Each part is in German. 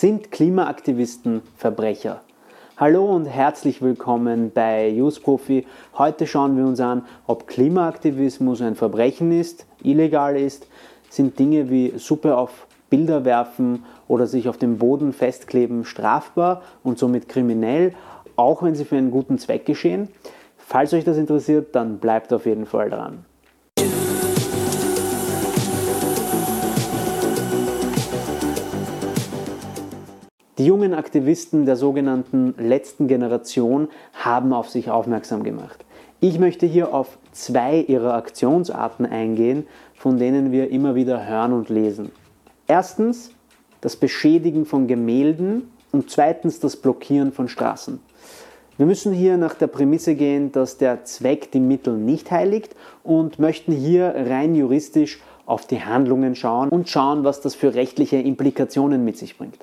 Sind Klimaaktivisten Verbrecher? Hallo und herzlich willkommen bei Profi. Heute schauen wir uns an, ob Klimaaktivismus ein Verbrechen ist, illegal ist. Sind Dinge wie Suppe auf Bilder werfen oder sich auf dem Boden festkleben strafbar und somit kriminell, auch wenn sie für einen guten Zweck geschehen? Falls euch das interessiert, dann bleibt auf jeden Fall dran. Die jungen Aktivisten der sogenannten letzten Generation haben auf sich aufmerksam gemacht. Ich möchte hier auf zwei ihrer Aktionsarten eingehen, von denen wir immer wieder hören und lesen. Erstens das Beschädigen von Gemälden und zweitens das Blockieren von Straßen. Wir müssen hier nach der Prämisse gehen, dass der Zweck die Mittel nicht heiligt und möchten hier rein juristisch auf die Handlungen schauen und schauen, was das für rechtliche Implikationen mit sich bringt.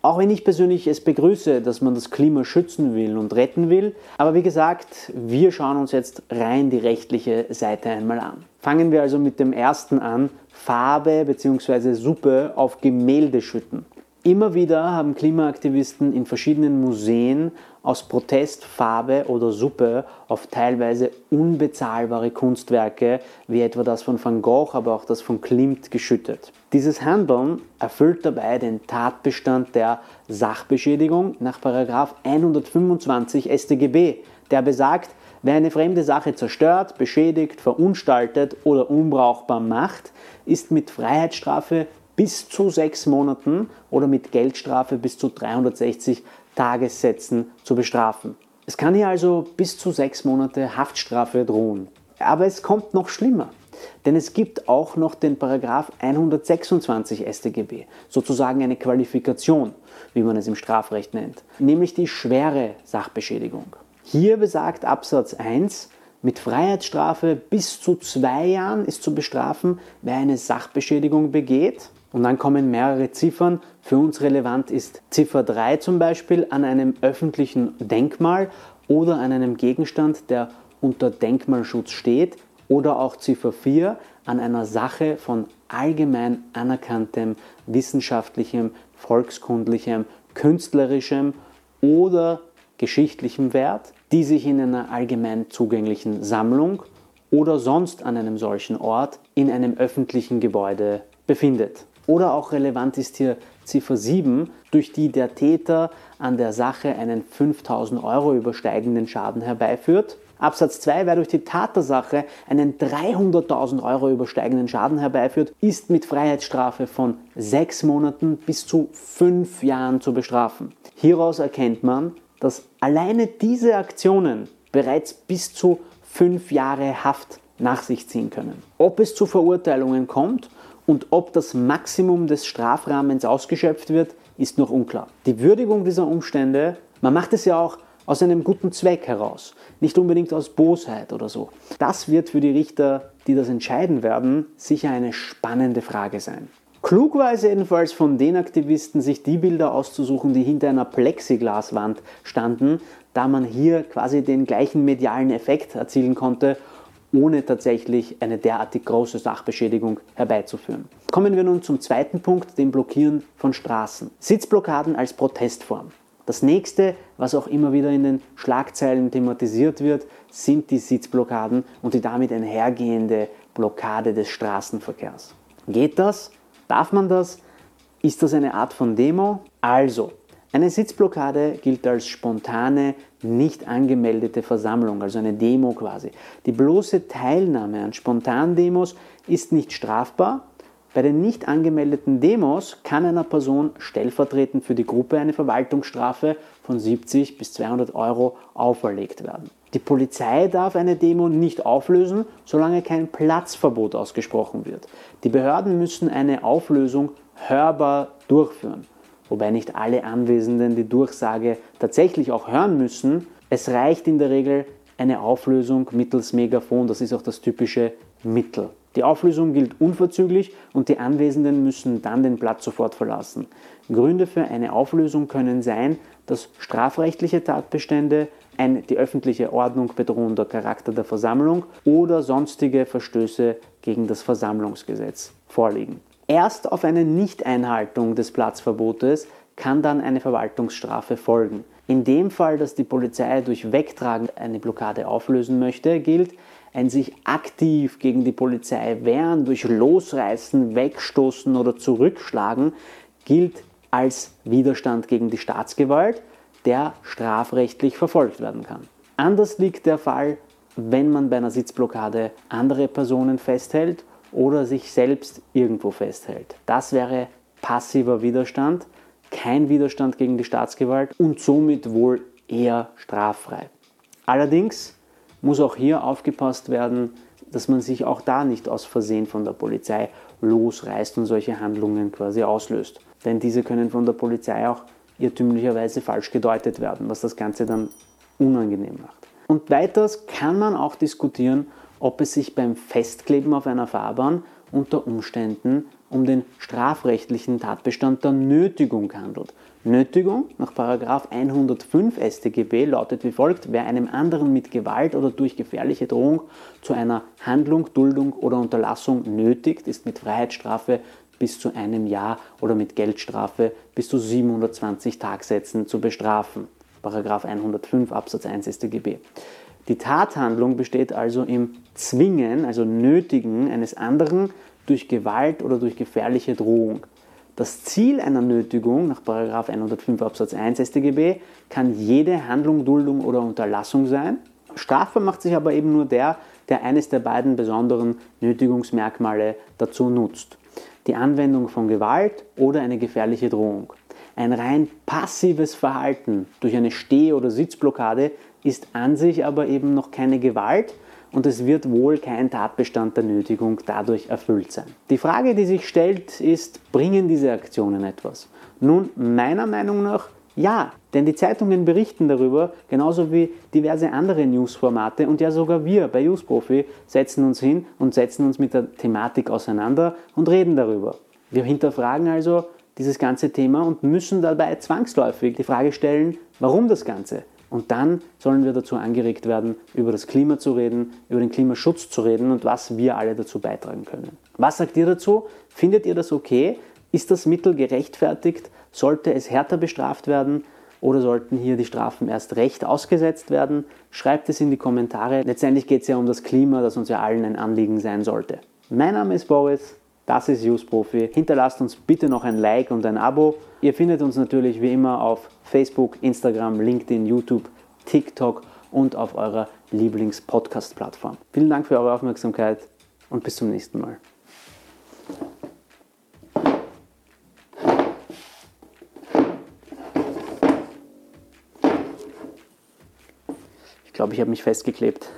Auch wenn ich persönlich es begrüße, dass man das Klima schützen will und retten will, aber wie gesagt, wir schauen uns jetzt rein die rechtliche Seite einmal an. Fangen wir also mit dem ersten an, Farbe bzw. Suppe auf Gemälde schütten. Immer wieder haben Klimaaktivisten in verschiedenen Museen aus Protest Farbe oder Suppe auf teilweise unbezahlbare Kunstwerke, wie etwa das von Van Gogh, aber auch das von Klimt, geschüttet. Dieses Handeln erfüllt dabei den Tatbestand der Sachbeschädigung nach 125 StGB, der besagt, Wer eine fremde Sache zerstört, beschädigt, verunstaltet oder unbrauchbar macht, ist mit Freiheitsstrafe bis zu sechs Monaten oder mit Geldstrafe bis zu 360 Tagessätzen zu bestrafen. Es kann hier also bis zu sechs Monate Haftstrafe drohen. Aber es kommt noch schlimmer. Denn es gibt auch noch den Paragraph 126 StGB, sozusagen eine Qualifikation, wie man es im Strafrecht nennt, nämlich die schwere Sachbeschädigung. Hier besagt Absatz 1, mit Freiheitsstrafe bis zu zwei Jahren ist zu bestrafen, wer eine Sachbeschädigung begeht und dann kommen mehrere Ziffern. Für uns relevant ist Ziffer 3 zum Beispiel an einem öffentlichen Denkmal oder an einem Gegenstand, der unter Denkmalschutz steht. Oder auch Ziffer 4 an einer Sache von allgemein anerkanntem wissenschaftlichem, volkskundlichem, künstlerischem oder geschichtlichem Wert, die sich in einer allgemein zugänglichen Sammlung oder sonst an einem solchen Ort in einem öffentlichen Gebäude befindet. Oder auch relevant ist hier Ziffer 7, durch die der Täter an der Sache einen 5000 Euro übersteigenden Schaden herbeiführt. Absatz 2, wer durch die Tat der Sache einen 300.000 Euro übersteigenden Schaden herbeiführt, ist mit Freiheitsstrafe von sechs Monaten bis zu fünf Jahren zu bestrafen. Hieraus erkennt man, dass alleine diese Aktionen bereits bis zu fünf Jahre Haft nach sich ziehen können. Ob es zu Verurteilungen kommt und ob das Maximum des Strafrahmens ausgeschöpft wird, ist noch unklar. Die Würdigung dieser Umstände, man macht es ja auch aus einem guten Zweck heraus, nicht unbedingt aus Bosheit oder so. Das wird für die Richter, die das entscheiden werden, sicher eine spannende Frage sein. Klug war es jedenfalls von den Aktivisten, sich die Bilder auszusuchen, die hinter einer Plexiglaswand standen, da man hier quasi den gleichen medialen Effekt erzielen konnte ohne tatsächlich eine derartig große Sachbeschädigung herbeizuführen. Kommen wir nun zum zweiten Punkt, dem Blockieren von Straßen. Sitzblockaden als Protestform. Das nächste, was auch immer wieder in den Schlagzeilen thematisiert wird, sind die Sitzblockaden und die damit einhergehende Blockade des Straßenverkehrs. Geht das? Darf man das? Ist das eine Art von Demo? Also, eine Sitzblockade gilt als spontane, nicht angemeldete Versammlung, also eine Demo quasi. Die bloße Teilnahme an Spontandemos ist nicht strafbar. Bei den nicht angemeldeten Demos kann einer Person stellvertretend für die Gruppe eine Verwaltungsstrafe von 70 bis 200 Euro auferlegt werden. Die Polizei darf eine Demo nicht auflösen, solange kein Platzverbot ausgesprochen wird. Die Behörden müssen eine Auflösung hörbar durchführen wobei nicht alle Anwesenden die Durchsage tatsächlich auch hören müssen. Es reicht in der Regel eine Auflösung mittels Megafon, das ist auch das typische Mittel. Die Auflösung gilt unverzüglich und die Anwesenden müssen dann den Platz sofort verlassen. Gründe für eine Auflösung können sein, dass strafrechtliche Tatbestände, ein die öffentliche Ordnung bedrohender Charakter der Versammlung oder sonstige Verstöße gegen das Versammlungsgesetz vorliegen. Erst auf eine Nichteinhaltung des Platzverbotes kann dann eine Verwaltungsstrafe folgen. In dem Fall, dass die Polizei durch Wegtragen eine Blockade auflösen möchte, gilt, ein sich aktiv gegen die Polizei wehren, durch Losreißen, Wegstoßen oder Zurückschlagen, gilt als Widerstand gegen die Staatsgewalt, der strafrechtlich verfolgt werden kann. Anders liegt der Fall, wenn man bei einer Sitzblockade andere Personen festhält oder sich selbst irgendwo festhält. Das wäre passiver Widerstand, kein Widerstand gegen die Staatsgewalt und somit wohl eher straffrei. Allerdings muss auch hier aufgepasst werden, dass man sich auch da nicht aus Versehen von der Polizei losreißt und solche Handlungen quasi auslöst. Denn diese können von der Polizei auch irrtümlicherweise falsch gedeutet werden, was das Ganze dann unangenehm macht. Und weiters kann man auch diskutieren, ob es sich beim Festkleben auf einer Fahrbahn unter Umständen um den strafrechtlichen Tatbestand der Nötigung handelt. Nötigung nach 105 StGB lautet wie folgt, wer einem anderen mit Gewalt oder durch gefährliche Drohung zu einer Handlung, Duldung oder Unterlassung nötigt, ist mit Freiheitsstrafe bis zu einem Jahr oder mit Geldstrafe bis zu 720 Tagsätzen zu bestrafen. 105 Absatz 1 StGB. Die Tathandlung besteht also im Zwingen, also Nötigen eines anderen durch Gewalt oder durch gefährliche Drohung. Das Ziel einer Nötigung nach 105 Absatz 1 StGB kann jede Handlung, Duldung oder Unterlassung sein. Strafbar macht sich aber eben nur der, der eines der beiden besonderen Nötigungsmerkmale dazu nutzt. Die Anwendung von Gewalt oder eine gefährliche Drohung. Ein rein passives Verhalten durch eine Steh- oder Sitzblockade ist an sich aber eben noch keine Gewalt und es wird wohl kein Tatbestand der Nötigung dadurch erfüllt sein. Die Frage, die sich stellt, ist, bringen diese Aktionen etwas? Nun, meiner Meinung nach ja, denn die Zeitungen berichten darüber, genauso wie diverse andere Newsformate und ja sogar wir bei Newsprofi setzen uns hin und setzen uns mit der Thematik auseinander und reden darüber. Wir hinterfragen also dieses ganze Thema und müssen dabei zwangsläufig die Frage stellen, warum das Ganze? Und dann sollen wir dazu angeregt werden, über das Klima zu reden, über den Klimaschutz zu reden und was wir alle dazu beitragen können. Was sagt ihr dazu? Findet ihr das okay? Ist das Mittel gerechtfertigt? Sollte es härter bestraft werden? Oder sollten hier die Strafen erst recht ausgesetzt werden? Schreibt es in die Kommentare. Letztendlich geht es ja um das Klima, das uns ja allen ein Anliegen sein sollte. Mein Name ist Boris, das ist Use Profi. Hinterlasst uns bitte noch ein Like und ein Abo. Ihr findet uns natürlich wie immer auf Facebook, Instagram, LinkedIn, YouTube, TikTok und auf eurer Lieblings-Podcast-Plattform. Vielen Dank für eure Aufmerksamkeit und bis zum nächsten Mal. Ich glaube, ich habe mich festgeklebt.